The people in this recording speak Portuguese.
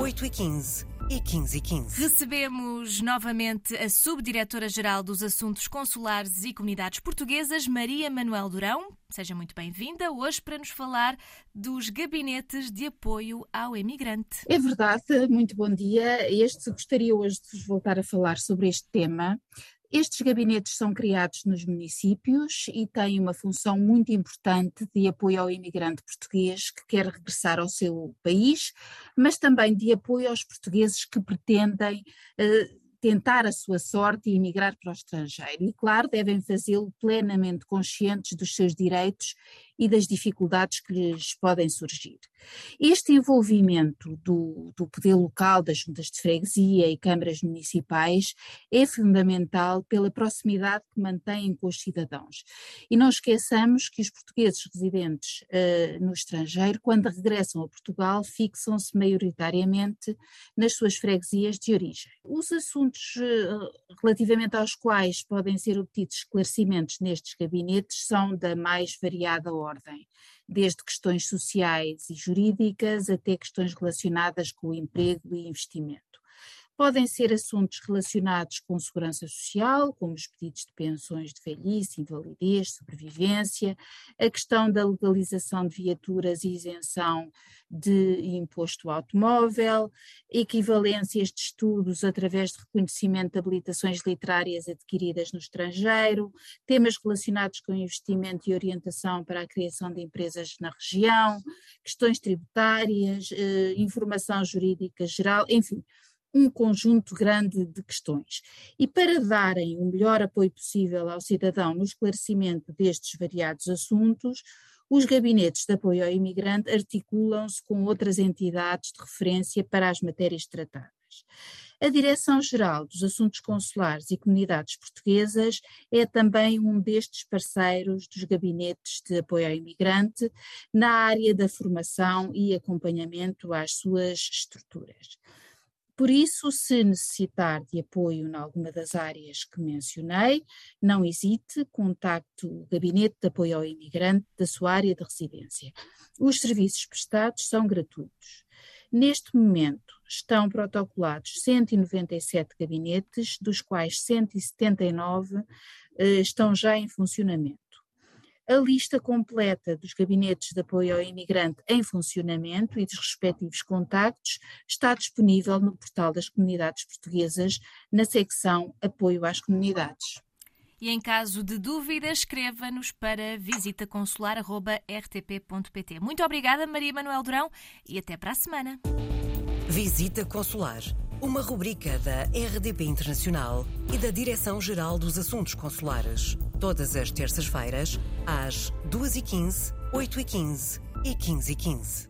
8h15 e 15 e 15. Recebemos novamente a Subdiretora-Geral dos Assuntos Consulares e Comunidades Portuguesas, Maria Manuel Durão. Seja muito bem-vinda hoje para nos falar dos gabinetes de apoio ao emigrante. É verdade, muito bom dia. Este gostaria hoje de vos voltar a falar sobre este tema. Estes gabinetes são criados nos municípios e têm uma função muito importante de apoio ao imigrante português que quer regressar ao seu país, mas também de apoio aos portugueses que pretendem uh, tentar a sua sorte e emigrar para o estrangeiro. E, claro, devem fazê-lo plenamente conscientes dos seus direitos e das dificuldades que lhes podem surgir. Este envolvimento do, do poder local, das juntas de freguesia e câmaras municipais é fundamental pela proximidade que mantêm com os cidadãos. E não esqueçamos que os portugueses residentes uh, no estrangeiro, quando regressam a Portugal, fixam-se maioritariamente nas suas freguesias de origem. Os assuntos uh, relativamente aos quais podem ser obtidos esclarecimentos nestes gabinetes são da mais variada ordem ordem, desde questões sociais e jurídicas até questões relacionadas com o emprego e investimento. Podem ser assuntos relacionados com segurança social, como os pedidos de pensões de velhice, invalidez, sobrevivência, a questão da legalização de viaturas e isenção de imposto automóvel, equivalências de estudos através de reconhecimento de habilitações literárias adquiridas no estrangeiro, temas relacionados com investimento e orientação para a criação de empresas na região, questões tributárias, eh, informação jurídica geral, enfim um conjunto grande de questões. E para darem o melhor apoio possível ao cidadão no esclarecimento destes variados assuntos, os gabinetes de apoio ao imigrante articulam-se com outras entidades de referência para as matérias tratadas. A Direção-Geral dos Assuntos Consulares e Comunidades Portuguesas é também um destes parceiros dos gabinetes de apoio ao imigrante na área da formação e acompanhamento às suas estruturas. Por isso, se necessitar de apoio em alguma das áreas que mencionei, não hesite, contacte o Gabinete de Apoio ao Imigrante da sua área de residência. Os serviços prestados são gratuitos. Neste momento estão protocolados 197 gabinetes, dos quais 179 eh, estão já em funcionamento. A lista completa dos gabinetes de apoio ao imigrante em funcionamento e dos respectivos contactos está disponível no portal das comunidades portuguesas, na secção Apoio às Comunidades. E em caso de dúvidas, escreva-nos para visitaconsular.rtp.pt. Muito obrigada, Maria Manuel Durão, e até para a semana. Visita Consular uma rubrica da RDP Internacional e da Direção-Geral dos Assuntos Consulares. Todas as terças-feiras, às 2h15, 8h15 e 15h15.